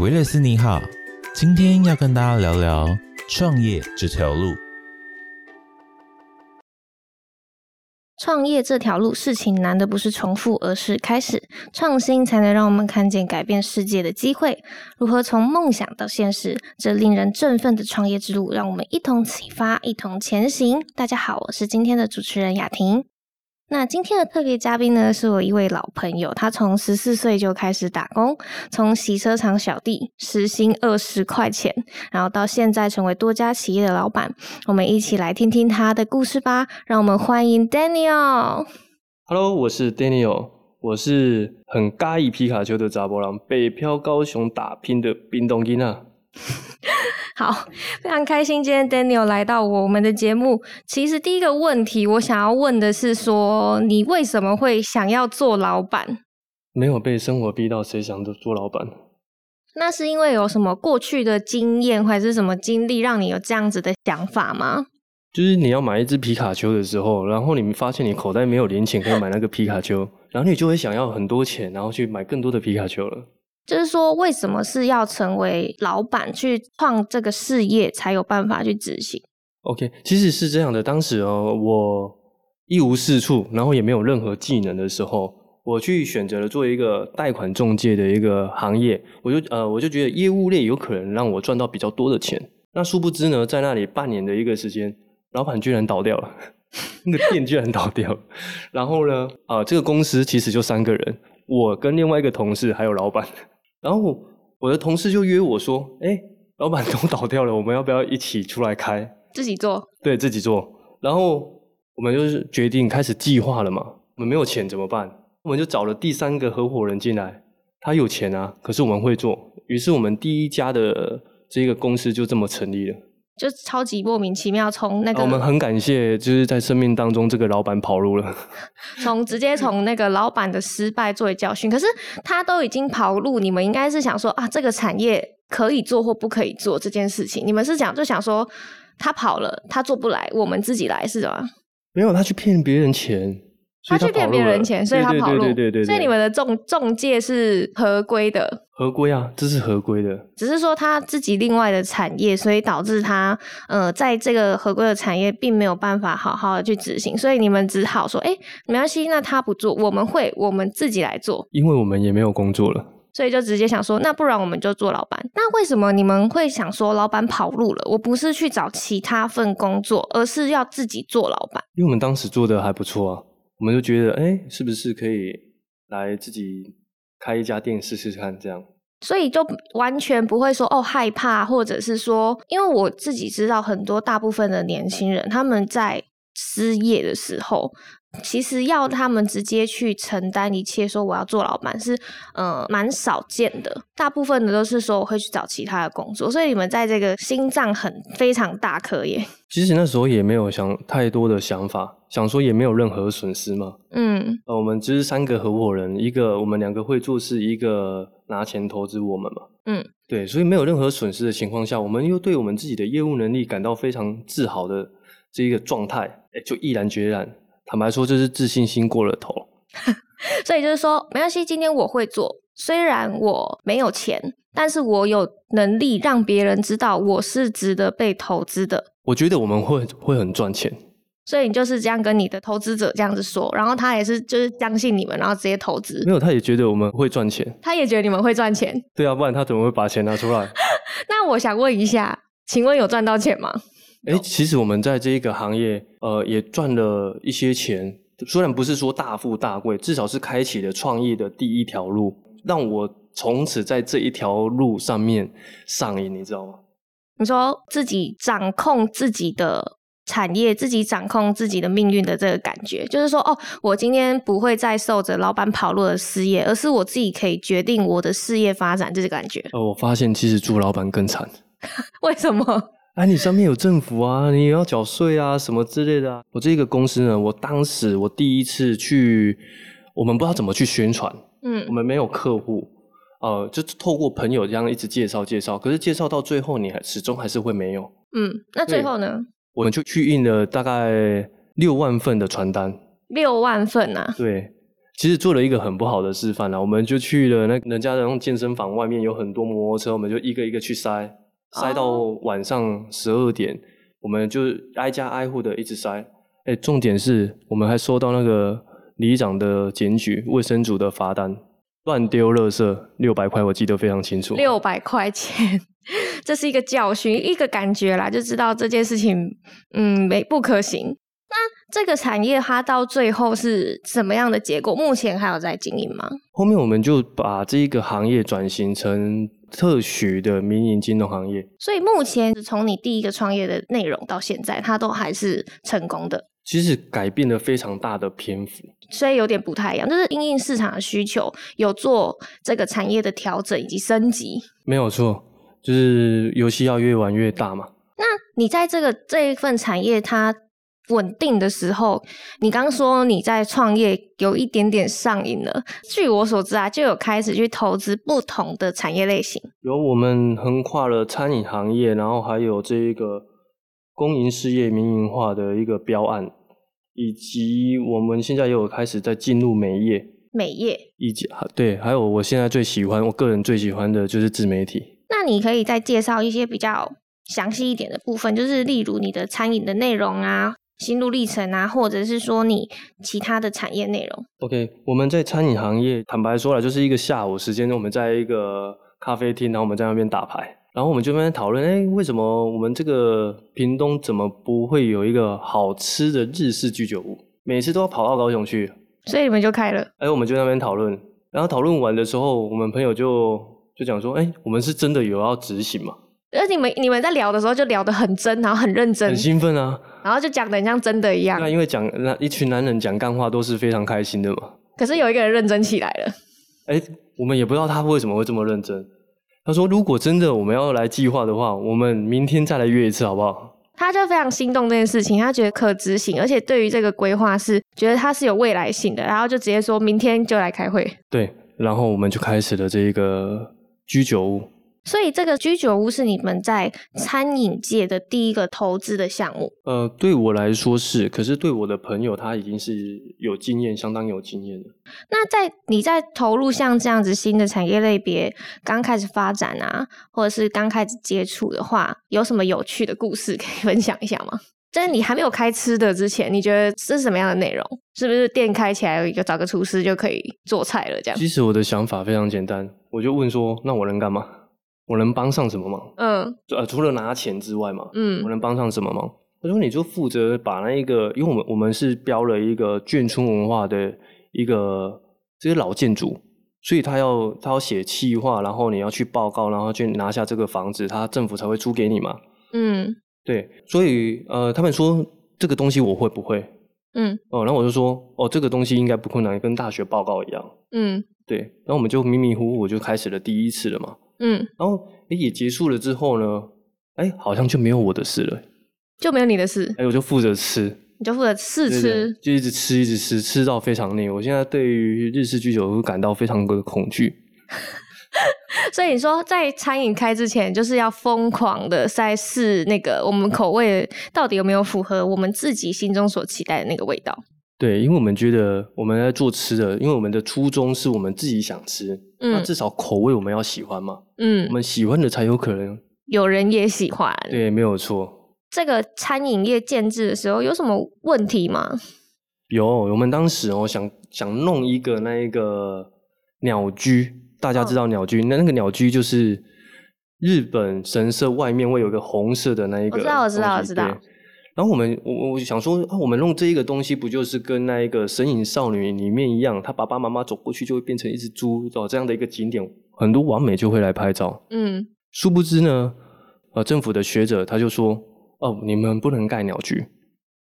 维勒斯你好，今天要跟大家聊聊创业这条路。创业这条路，事情难的不是重复，而是开始。创新才能让我们看见改变世界的机会。如何从梦想到现实，这令人振奋的创业之路，让我们一同启发，一同前行。大家好，我是今天的主持人雅婷。那今天的特别嘉宾呢，是我一位老朋友，他从十四岁就开始打工，从洗车场小弟，时薪二十块钱，然后到现在成为多家企业的老板。我们一起来听听他的故事吧。让我们欢迎 Daniel。Hello，我是 Daniel，我是很尬意皮卡丘的查波郎，北漂高雄打拼的冰冻金啊。好，非常开心今天 Daniel 来到我们的节目。其实第一个问题，我想要问的是，说你为什么会想要做老板？没有被生活逼到，谁想做做老板？那是因为有什么过去的经验，或者是什么经历，让你有这样子的想法吗？就是你要买一只皮卡丘的时候，然后你们发现你口袋没有零钱可以买那个皮卡丘，然后你就会想要很多钱，然后去买更多的皮卡丘了。就是说，为什么是要成为老板去创这个事业，才有办法去执行？OK，其实是这样的。当时哦，我一无是处，然后也没有任何技能的时候，我去选择了做一个贷款中介的一个行业。我就呃，我就觉得业务类有可能让我赚到比较多的钱。那殊不知呢，在那里半年的一个时间，老板居然倒掉了，那个店居然倒掉了。然后呢，啊，这个公司其实就三个人，我跟另外一个同事还有老板。然后我的同事就约我说：“哎，老板都倒掉了，我们要不要一起出来开？自己做？对自己做。然后我们就是决定开始计划了嘛。我们没有钱怎么办？我们就找了第三个合伙人进来，他有钱啊，可是我们会做。于是我们第一家的这个公司就这么成立了。”就超级莫名其妙，从那个我们很感谢，就是在生命当中这个老板跑路了。从直接从那个老板的失败作为教训，可是他都已经跑路，你们应该是想说啊，这个产业可以做或不可以做这件事情，你们是想就想说他跑了，他做不来，我们自己来是吗？没有，他去骗别人钱。他去骗别人钱，所以他跑路。对对对对所以你们的中中介是合规的。合规啊，这是合规的。只是说他自己另外的产业，所以导致他呃，在这个合规的产业并没有办法好好的去执行。所以你们只好说，哎，没关系，那他不做，我们会我们自己来做。因为我们也没有工作了，所以就直接想说，那不然我们就做老板。那为什么你们会想说，老板跑路了，我不是去找其他份工作，而是要自己做老板？因为我们当时做的还不错啊。我们就觉得，哎，是不是可以来自己开一家店试试看？这样，所以就完全不会说哦害怕，或者是说，因为我自己知道很多大部分的年轻人他们在失业的时候。其实要他们直接去承担一切，说我要做老板是呃蛮少见的，大部分的都是说我会去找其他的工作，所以你们在这个心脏很非常大颗耶。其实那时候也没有想太多的想法，想说也没有任何损失嘛。嗯，呃，我们只是三个合伙人，一个我们两个会做事，一个拿钱投资我们嘛。嗯，对，所以没有任何损失的情况下，我们又对我们自己的业务能力感到非常自豪的这一个状态，哎，就毅然决然。坦白说，就是自信心过了头，所以就是说，没关系，今天我会做，虽然我没有钱，但是我有能力让别人知道我是值得被投资的。我觉得我们会会很赚钱，所以你就是这样跟你的投资者这样子说，然后他也是就是相信你们，然后直接投资。没有，他也觉得我们会赚钱，他也觉得你们会赚钱。对啊，不然他怎么会把钱拿出来？那我想问一下，请问有赚到钱吗？哎，其实我们在这一个行业，呃，也赚了一些钱。虽然不是说大富大贵，至少是开启了创业的第一条路，让我从此在这一条路上面上瘾，你知道吗？你说自己掌控自己的产业，自己掌控自己的命运的这个感觉，就是说，哦，我今天不会再受着老板跑路的失业，而是我自己可以决定我的事业发展，这个感觉。哦，我发现其实朱老板更惨，为什么？哎，你上面有政府啊，你也要缴税啊，什么之类的啊。我这个公司呢，我当时我第一次去，我们不知道怎么去宣传，嗯，我们没有客户，呃，就透过朋友这样一直介绍介绍，可是介绍到最后，你还始终还是会没有。嗯，那最后呢？我们就去印了大概六万份的传单。六万份啊？对，其实做了一个很不好的示范啦，我们就去了那人家的那种健身房外面有很多摩托车，我们就一个一个去塞，塞到晚上十二点，我们就挨家挨户的一直塞。哎，重点是我们还收到那个里长的检举，卫生组的罚单，乱丢垃圾六百块，我记得非常清楚。六百块钱，这是一个教训，一个感觉啦，就知道这件事情，嗯，没不可行。那这个产业它到最后是什么样的结果？目前还有在经营吗？后面我们就把这一个行业转型成特许的民营金融行业。所以目前从你第一个创业的内容到现在，它都还是成功的。其实改变了非常大的篇幅，所以有点不太一样，就是因应市场的需求，有做这个产业的调整以及升级。没有错，就是游戏要越玩越大嘛。那你在这个这一份产业，它稳定的时候，你刚说你在创业有一点点上瘾了。据我所知啊，就有开始去投资不同的产业类型。有我们横跨了餐饮行业，然后还有这一个公营事业民营化的一个标案，以及我们现在也有开始在进入美业，美业以及对，还有我现在最喜欢，我个人最喜欢的就是自媒体。那你可以再介绍一些比较详细一点的部分，就是例如你的餐饮的内容啊。心路历程啊，或者是说你其他的产业内容。OK，我们在餐饮行业，坦白说了，就是一个下午时间，我们在一个咖啡厅，然后我们在那边打牌，然后我们就那边讨论，哎，为什么我们这个屏东怎么不会有一个好吃的日式居酒屋？每次都要跑到高雄去，所以你们就开了。哎，我们就那边讨论，然后讨论完的时候，我们朋友就就讲说，哎，我们是真的有要执行吗？而你们你们在聊的时候就聊得很真，然后很认真，很兴奋啊，然后就讲得像真的一样。那因为讲那一群男人讲干话都是非常开心的嘛。可是有一个人认真起来了。哎，我们也不知道他为什么会这么认真。他说：“如果真的我们要来计划的话，我们明天再来约一次好不好？”他就非常心动这件事情，他觉得可执行，而且对于这个规划是觉得他是有未来性的，然后就直接说明天就来开会。对，然后我们就开始了这个居酒屋。所以这个居酒屋是你们在餐饮界的第一个投资的项目。呃，对我来说是，可是对我的朋友他已经是有经验，相当有经验的。那在你在投入像这样子新的产业类别刚开始发展啊，或者是刚开始接触的话，有什么有趣的故事可以分享一下吗？在你还没有开吃的之前，你觉得是什么样的内容？是不是店开起来有一个找个厨师就可以做菜了？这样？其实我的想法非常简单，我就问说，那我能干嘛？我能帮上什么忙？嗯，呃，除了拿钱之外嘛，嗯，我能帮上什么忙？他说你就负责把那一个，因为我们我们是标了一个眷村文化的一个这些老建筑，所以他要他要写企划，然后你要去报告，然后去拿下这个房子，他政府才会租给你嘛。嗯，对，所以呃，他们说这个东西我会不会？嗯，哦，然后我就说哦，这个东西应该不困难，跟大学报告一样。嗯，对，然后我们就迷迷糊糊就开始了第一次了嘛。嗯，然后哎也结束了之后呢，哎好像就没有我的事了，就没有你的事，哎我就负责吃，你就负责试吃，就一直吃一直吃，吃到非常腻。我现在对于日式居酒屋感到非常的恐惧。所以你说在餐饮开之前，就是要疯狂的在试那个我们口味到底有没有符合我们自己心中所期待的那个味道。对，因为我们觉得我们在做吃的，因为我们的初衷是我们自己想吃，那至少口味我们要喜欢嘛，嗯，我们喜欢的才有可能有人也喜欢。对，没有错。这个餐饮业建制的时候有什么问题吗？有，我们当时哦想想弄一个那一个鸟居，大家知道鸟居，那那个鸟居就是日本神社外面会有个红色的那一个，我知道，我知道，我知道。然后我们我我想说，我们弄这一个东西，不就是跟那一个《神隐少女》里面一样，他爸爸妈妈走过去就会变成一只猪，哦，这样的一个景点，很多完美就会来拍照。嗯，殊不知呢，呃，政府的学者他就说，哦，你们不能盖鸟居，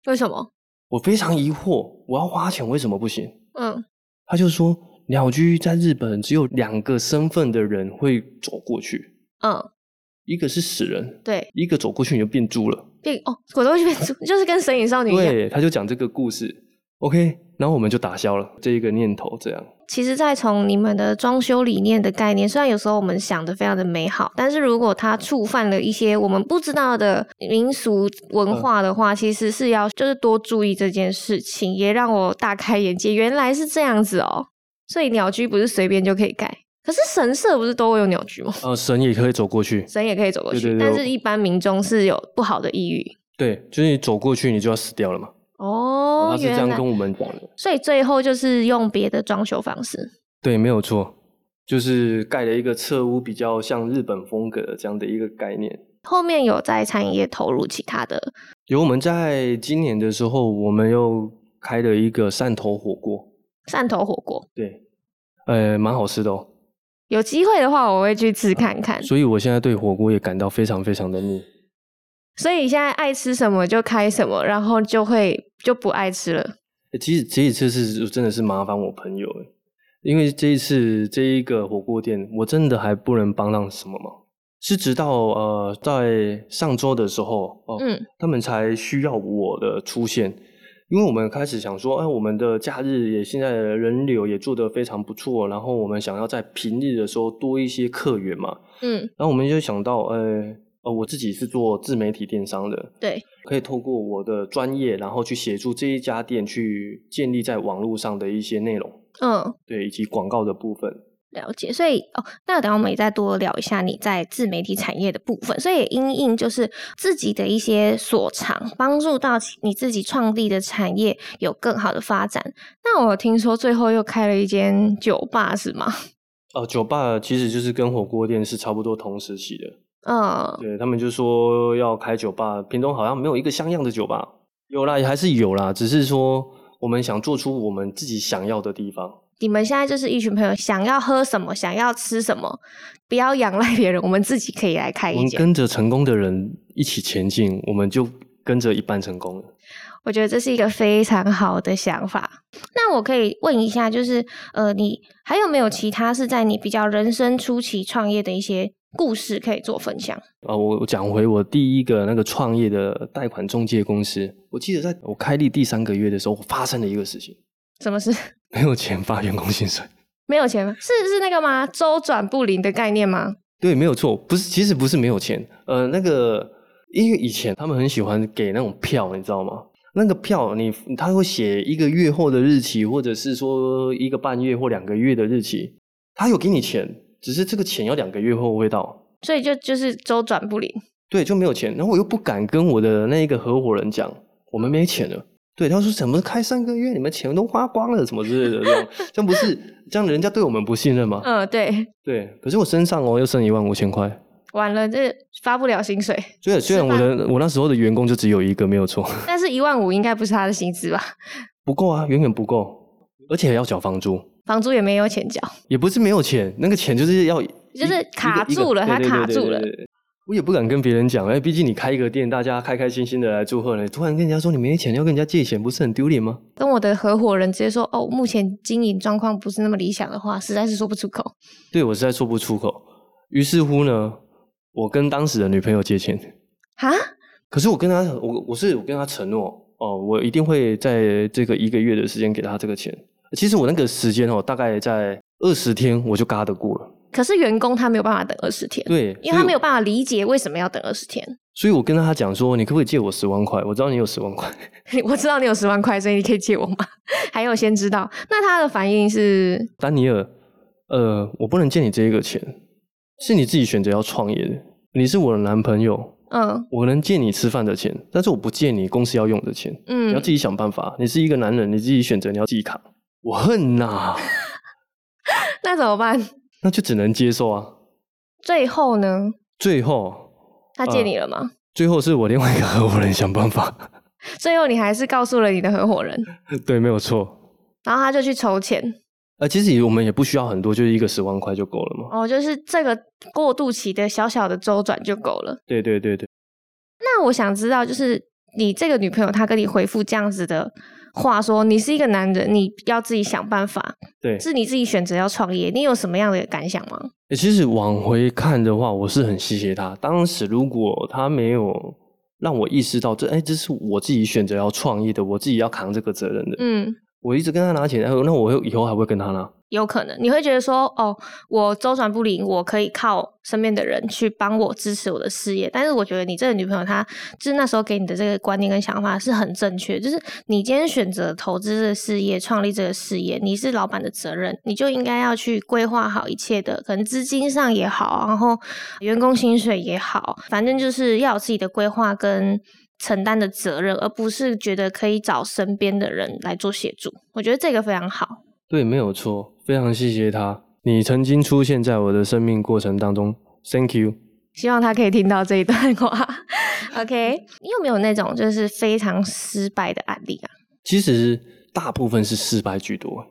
为什么？我非常疑惑，我要花钱为什么不行？嗯，他就说，鸟居在日本只有两个身份的人会走过去。嗯。一个是死人，对，一个走过去你就变猪了，变哦，走过去变猪，就是跟神隐少女一样。对，他就讲这个故事，OK，然后我们就打消了这一个念头，这样。其实，再从你们的装修理念的概念，虽然有时候我们想的非常的美好，但是如果它触犯了一些我们不知道的民俗文化的话，其实是要就是多注意这件事情，也让我大开眼界，原来是这样子哦。所以鸟居不是随便就可以盖，可是神社不是都会有鸟居吗？呃，神也可以走过去，神也可以走过去，对对对但是一般民众是有不好的意欲。对，就是你走过去你就要死掉了嘛。哦，他是这样跟我们讲的。所以最后就是用别的装修方式。对，没有错，就是盖了一个侧屋，比较像日本风格的这样的一个概念。后面有在餐饮业投入其他的有我们在今年的时候，我们又开了一个汕头火锅，汕头火锅，对，呃，蛮好吃的哦。有机会的话我会去吃看看。所以我现在对火锅也感到非常非常的腻。所以现在爱吃什么就开什么，然后就会就不爱吃了。欸其实这一次是真的是麻烦我朋友欸因为这一次这一个火锅店，我真的还不能帮上什么忙，是直到呃在上周的时候哦，嗯他们才需要我的出现，因为我们开始想说，哎，我们的假日也现在的人流也做得非常不错，然后我们想要在平日的时候多一些客源嘛，嗯，然后我们就想到，呃呃，我自己是做自媒体电商的，对，可以透过我的专业，然后去协助这一家店去建立在网络上的一些内容，嗯，对，以及广告的部分。了解。所以哦，那等下我们也再多聊一下你在自媒体产业的部分。所以因应就是自己的一些所长，帮助到你自己创立的产业有更好的发展。那我听说最后又开了一间酒吧，是吗？呃，酒吧其实就是跟火锅店是差不多同时期的，嗯，对他们就说要开酒吧，屏东好像没有一个像样的酒吧，有啦，也还是有啦，只是说我们想做出我们自己想要的地方。你们现在就是一群朋友，想要喝什么，想要吃什么，不要仰赖别人，我们自己可以来开我们一间。跟着成功的人一起前进，我们就跟着一半成功了。我觉得这是一个非常好的想法。那我可以问一下，就是呃，你还有没有其他是在你比较人生初期创业的一些故事可以做分享？啊，我我讲回我第一个那个创业的贷款中介公司，我记得在我开立第三个月的时候，我发生了一个事情，什么事？没有钱发员工薪水。没有钱吗？是是那个吗？周转不灵的概念吗？对，没有错，不是，其实不是没有钱，呃，那个因为以前他们很喜欢给那种票，你知道吗？那个票你他会写一个月后的日期，或者是说一个半月或两个月的日期，他有给你钱，只是这个钱要两个月后会到，所以就就是周转不灵。对，就没有钱，然后我又不敢跟我的那一个合伙人讲，我们没钱了。对，他说怎么开三个月，你们钱都花光了，什么之类的，这 样这样不是这样，人家对我们不信任吗？嗯，对，对，可是我身上哦又剩一万五千块，完了，这发不了薪水。所以虽然我的我那时候的员工就只有一个，没有错，但是一万五应该不是他的薪资吧？不够啊，远远不够，而且还要缴房租，房租也没有钱缴，也不是没有钱，那个钱就是要就是卡住了一个对对它卡住了我也不敢跟别人讲，哎，毕竟你开一个店，大家开开心心的来祝贺你，突然跟人家说你没钱，要跟人家借钱，不是很丢脸吗？跟我的合伙人直接说，哦，目前经营状况不是那么理想的话，实在是说不出口。对我实在说不出口。于是乎呢，我跟当时的女朋友借钱，哈，可是我跟她，我我是我跟她承诺，哦，我一定会在这个一个月的时间给她这个钱。其实我那个时间哦，大概在二十天我就嘎得过了。可是员工他没有办法等二十天，对，因为他没有办法理解为什么要等二十天。所以我跟他讲说，你可不可以借我十万块？我知道你有十万块。我知道你有十万块，所以你可以借我吗？还有先知道，那他的反应是，丹尼尔，呃，我不能借你这个钱，是你自己选择要创业的。你是我的男朋友，嗯我能借你吃饭的钱，但是我不借你公司要用的钱。嗯你要嗯自，己想办法。你是一个男人，你自己选择，你要自己扛。我恨呐、那怎么办？那就只能接受啊。最后呢，最后，他借你了吗？最后是我另外一个合伙人想办法。最后你还是告诉了你的合伙人，对，没有错。然后他就去筹钱。呃，其实也我们也不需要很多，就是一个十万块就够了嘛。哦，就是这个过渡期的小小的周转就够了。对对对对，那我想知道，就是你这个女朋友，她跟你回复这样子的话说，你是一个男人，你要自己想办法，对。是你自己选择要创业，你有什么样的感想吗？欸其实往回看的话，我是很谢谢他。当时如果他没有让我意识到这哎，这是我自己选择要创业的，我自己要扛这个责任的。嗯，我一直跟他拿钱，那我以后还会跟他拿。有可能你会觉得说，哦，我周转不灵，我可以靠身边的人去帮我支持我的事业。但是我觉得你这个女朋友，她就是那时候给你的这个观念跟想法是很正确。就是你今天选择投资这个事业，创立这个事业，你是老板的责任，你就应该要去规划好一切的，可能资金上也好，然后员工薪水也好，反正就是要有自己的规划跟承担的责任，而不是觉得可以找身边的人来做协助。我觉得这个非常好。对，没有错，非常谢谢他。你曾经出现在我的生命过程当中，Thank you。希望他可以听到这一段话。OK，你有没有那种就是非常失败的案例啊？其实大部分是失败居多。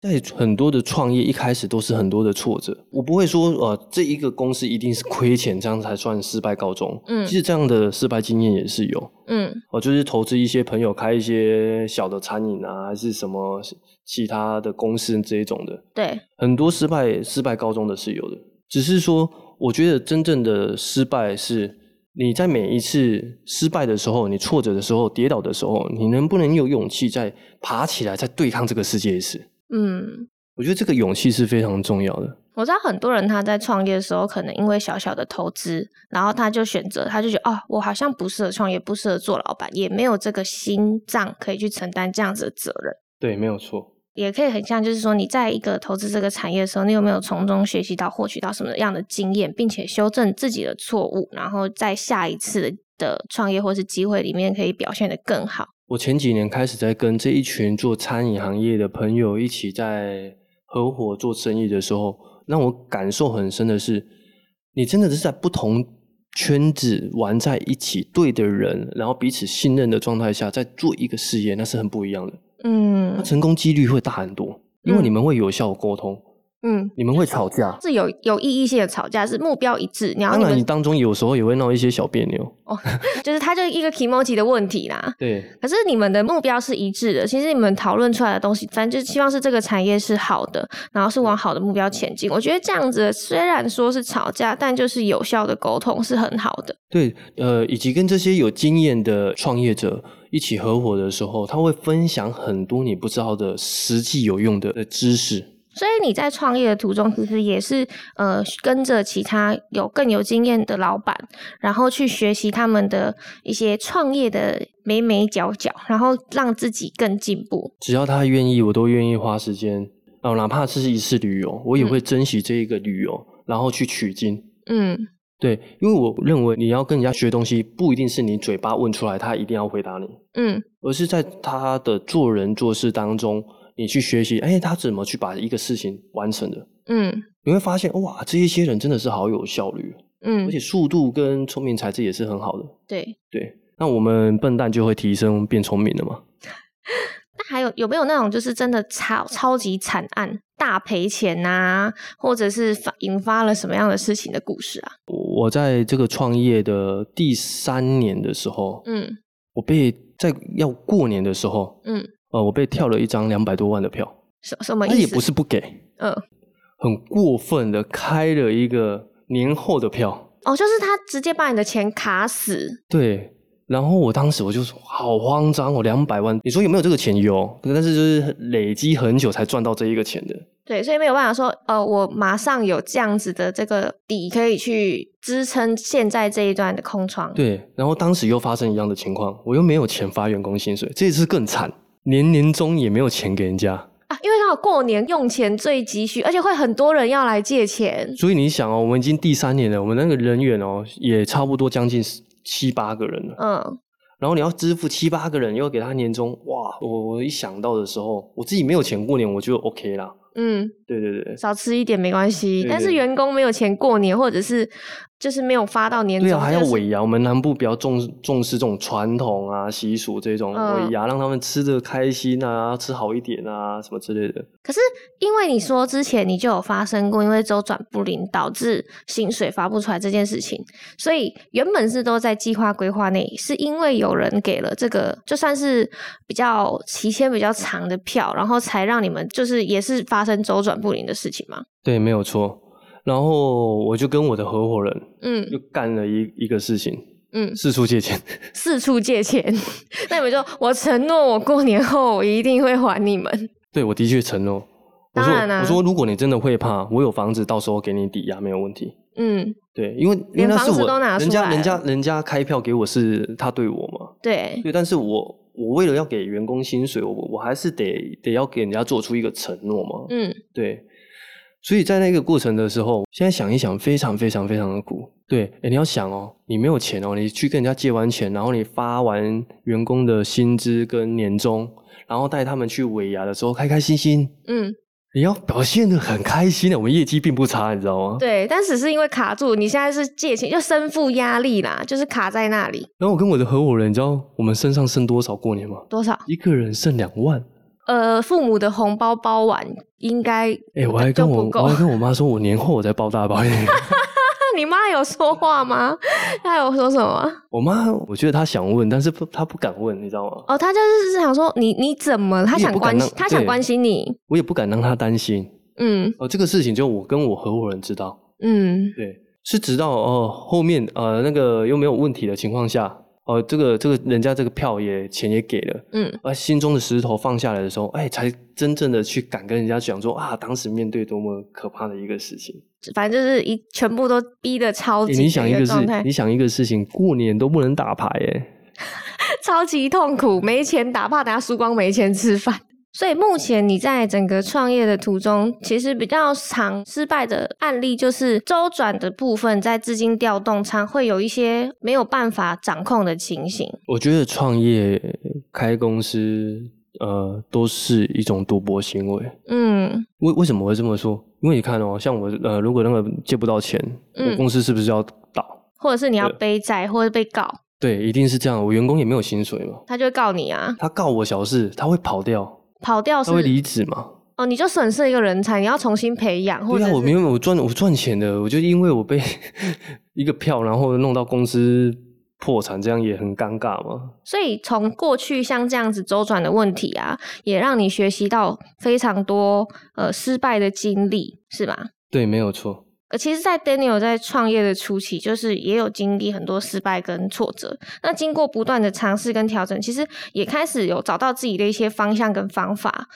在很多的创业一开始都是很多的挫折，我不会说呃这一个公司一定是亏钱，这样才算失败告终。嗯，其实这样的失败经验也是有。嗯，我就是投资一些朋友开一些小的餐饮啊，还是什么其他的公司这一种的。对，很多失败失败告终的是有的，只是说我觉得真正的失败是你在每一次失败的时候，你挫折的时候，跌倒的时候，你能不能有勇气再爬起来，再对抗这个世界是。嗯，我觉得这个勇气是非常重要的。我知道很多人他在创业的时候，可能因为小小的投资，然后他就选择，他就觉得哦，我好像不适合创业，不适合做老板，也没有这个心脏可以去承担这样子的责任。对，没有错。也可以很像，就是说你在一个投资这个产业的时候，你有没有从中学习到、获取到什么样的经验，并且修正自己的错误，然后在下一次的创业或是机会里面可以表现的更好。我前几年开始在跟这一群做餐饮行业的朋友一起在合伙做生意的时候，让我感受很深的是，你真的是在不同圈子玩在一起，对的人，然后彼此信任的状态下，在做一个事业，那是很不一样的。嗯，那成功几率会大很多，因为你们会有效沟通。嗯，你们会吵架，是有有意义性的吵架，是目标一致。当然，你当中有时候也会闹一些小别扭。哦，就是它就一个 emoji 的问题啦。对。可是你们的目标是一致的，其实你们讨论出来的东西，反正就希望是这个产业是好的，然后是往好的目标前进。我觉得这样子虽然说是吵架，但就是有效的沟通是很好的。对，呃，以及跟这些有经验的创业者一起合伙的时候，他会分享很多你不知道的实际有用的知识。所以你在创业的途中，其实也是呃跟着其他有更有经验的老板，然后去学习他们的一些创业的眉眉角角，然后让自己更进步。只要他愿意，我都愿意花时间哦，哪怕是一次旅游，我也会珍惜这一个旅游，然后去取经。嗯，对，因为我认为你要跟人家学东西，不一定是你嘴巴问出来，他一定要回答你。嗯，而是在他的做人做事当中。你去学习，哎，他怎么去把一个事情完成的？嗯，你会发现，哇，这一些人真的是好有效率，嗯，而且速度跟聪明才智也是很好的。对对，那我们笨蛋就会提升变聪明了吗？那还有有没有那种就是真的超超级惨案、大赔钱呐，或者是发引发了什么样的事情的故事啊？我在这个创业的第三年的时候，嗯，我被在要过年的时候，嗯。呃，我被跳了一张两百多万的票，什什么意思？也不是不给，嗯，很过分的开了一个年后的票。哦，就是他直接把你的钱卡死。对，然后我当时我就说好慌张，哦两百万，你说有没有这个钱？有，但是就是累积很久才赚到这一个钱的。对，所以没有办法说，呃，我马上有这样子的这个底可以去支撑现在这一段的空窗。对，然后当时又发生一样的情况，我又没有钱发员工薪水，这次更惨。年年终也没有钱给人家啊，因为刚好过年用钱最急需，而且会很多人要来借钱。所以你想哦，我们已经第三年了，我们那个人员哦也差不多将近七八个人了。嗯，然后你要支付七八个人，又给他年终，哇！我我一想到的时候，我自己没有钱过年，我就 OK 啦。嗯，对对对，少吃一点没关系，但是员工没有钱过年，或者是。就是没有发到年终，对啊，还要尾牙。我们南部比较重重视这种传统啊习俗，这种尾牙让他们吃的开心啊，吃好一点啊，什么之类的。可是因为你说之前你就有发生过，因为周转不灵导致薪水发不出来这件事情，所以原本是都在计划规划内，是因为有人给了这个就算是比较期限比较长的票，然后才让你们就是也是发生周转不灵的事情吗？对，没有错。然后我就跟我的合伙人，嗯，就干了一一个事情，嗯，四处借钱。四处借钱，那你们就我承诺我过年后我一定会还你们。对，我的确承诺。我说我说如果你真的会怕，我有房子，到时候给你抵押没有问题。嗯，对，因为因为连那是我房子都拿人家出来了人家人家开票给我是他对我嘛，对，对，但是我我为了要给员工薪水，我我还是得得要给人家做出一个承诺嘛，嗯，对，所以在那个过程的时候，现在想一想，非常非常非常的苦。对，诶你要想哦，你没有钱哦，你去跟人家借完钱，然后你发完员工的薪资跟年终，然后带他们去尾牙的时候开开心心，嗯，你要表现的很开心的，我们业绩并不差，你知道吗？对，但只是因为卡住，你现在是借钱，就身负压力啦，就是卡在那里。然后我跟我的合伙人，你知道我们身上剩多少过年吗？多少？一个人剩两万。呃，父母的红包包完应该哎、我还跟我我。还跟我妈说，我年后我再包大包一点。你妈有说话吗？她有说什么？我妈，我觉得她想问，但是不，她不敢问，你知道吗？哦，她就是想说你你怎么？她想关心她想关心你。我也不敢让她担心。嗯哦、这个事情就我跟我合伙人知道，嗯对，是直到哦、后面呃那个又没有问题的情况下，哦、这个这个人家这个票也钱也给了，嗯，而，心中的石头放下来的时候，哎，才真正的去敢跟人家讲说啊，当时面对多么可怕的一个事情。反正就是一全部都逼得超欸级你想一个事，你想一个事情，过年都不能打牌，耶，超级痛苦，没钱打，怕等下输光没钱吃饭。所以目前你在整个创业的途中，其实比较常失败的案例就是周转的部分，在资金调动上会有一些没有办法掌控的情形。我觉得创业开公司，呃，都是一种赌博行为。嗯为为什么会这么说？因为你看哦，像我呃，如果那个借不到钱，嗯我公司是不是要倒？或者是你要背债，或者被告，对，一定是这样。我员工也没有薪水嘛，他就会告你啊，他告我小事，他会跑掉，跑掉是他会离职嘛？哦，你就损失一个人才，你要重新培养，或对啊，我明白，我赚我赚钱的，我就因为我被 一个票，然后弄到公司破产，这样也很尴尬嘛。所以从过去像这样子周转的问题啊，也让你学习到非常多呃失败的经历，是吧？对，没有错。呃，其实，在 Daniel 在创业的初期，就是也有经历很多失败跟挫折。那经过不断的尝试跟调整，其实也开始有找到自己的一些方向跟方法。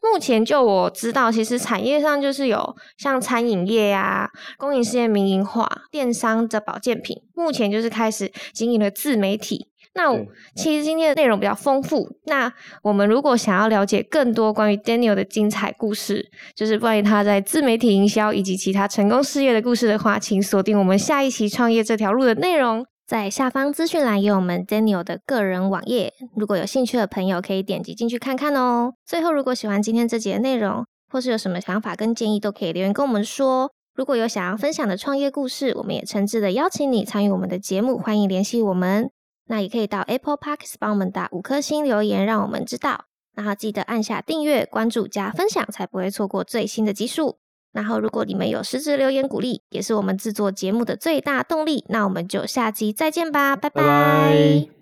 目前就我知道，其实产业上就是有像餐饮业呀、公营事业民营化、电商的保健品，目前就是开始经营了自媒体。那其实今天的内容比较丰富。那我们如果想要了解更多关于 Daniel 的精彩故事，就是关于他在自媒体营销以及其他成功事业的故事的话，请锁定我们下一期创业这条路的内容。在下方资讯栏有我们 Daniel 的个人网页，如果有兴趣的朋友可以点击进去看看哦。最后，如果喜欢今天这集的内容，或是有什么想法跟建议，都可以留言跟我们说。如果有想要分享的创业故事，我们也诚挚的邀请你参与我们的节目，欢迎联系我们。那也可以到 Apple Podcast 帮我们打五颗星留言，让我们知道。然后记得按下订阅、关注加分享，才不会错过最新的集数。然后，如果你们有实质留言鼓励，也是我们制作节目的最大动力。那我们就下期再见吧，拜拜拜